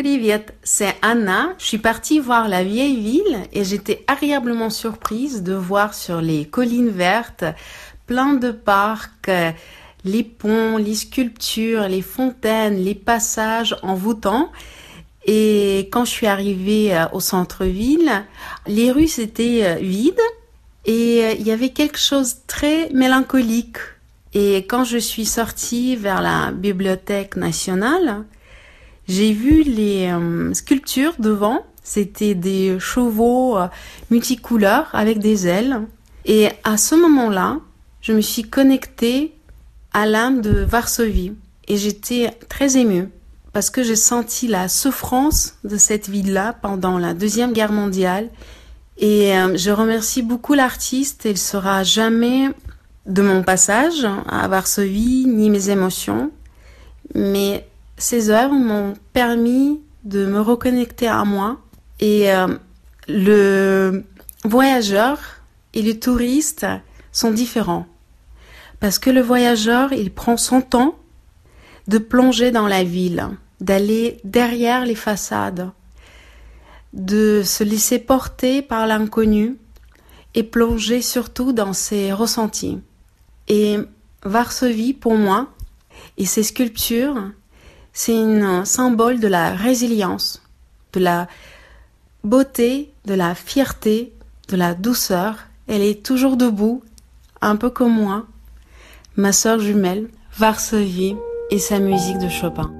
Привет, c'est Anna. Je suis partie voir la vieille ville et j'étais agréablement surprise de voir sur les collines vertes plein de parcs, les ponts, les sculptures, les fontaines, les passages envoûtants. Et quand je suis arrivée euh, au centre-ville, les rues étaient euh, vides et euh, il y avait quelque chose de très mélancolique. Et quand je suis sortie vers la bibliothèque nationale, j'ai vu les sculptures devant. C'était des chevaux multicouleurs avec des ailes. Et à ce moment-là, je me suis connectée à l'âme de Varsovie. Et j'étais très émue parce que j'ai senti la souffrance de cette ville-là pendant la Deuxième Guerre mondiale. Et euh, je remercie beaucoup l'artiste. Il sera jamais de mon passage à Varsovie, ni mes émotions. Mais ces œuvres m'ont permis de me reconnecter à moi. Et euh, le voyageur et le touriste sont différents. Parce que le voyageur, il prend son temps de plonger dans la ville, d'aller derrière les façades, de se laisser porter par l'inconnu et plonger surtout dans ses ressentis. Et Varsovie, pour moi, et ses sculptures, c'est un symbole de la résilience, de la beauté, de la fierté, de la douceur. Elle est toujours debout, un peu comme moi, ma sœur jumelle, Varsovie et sa musique de Chopin.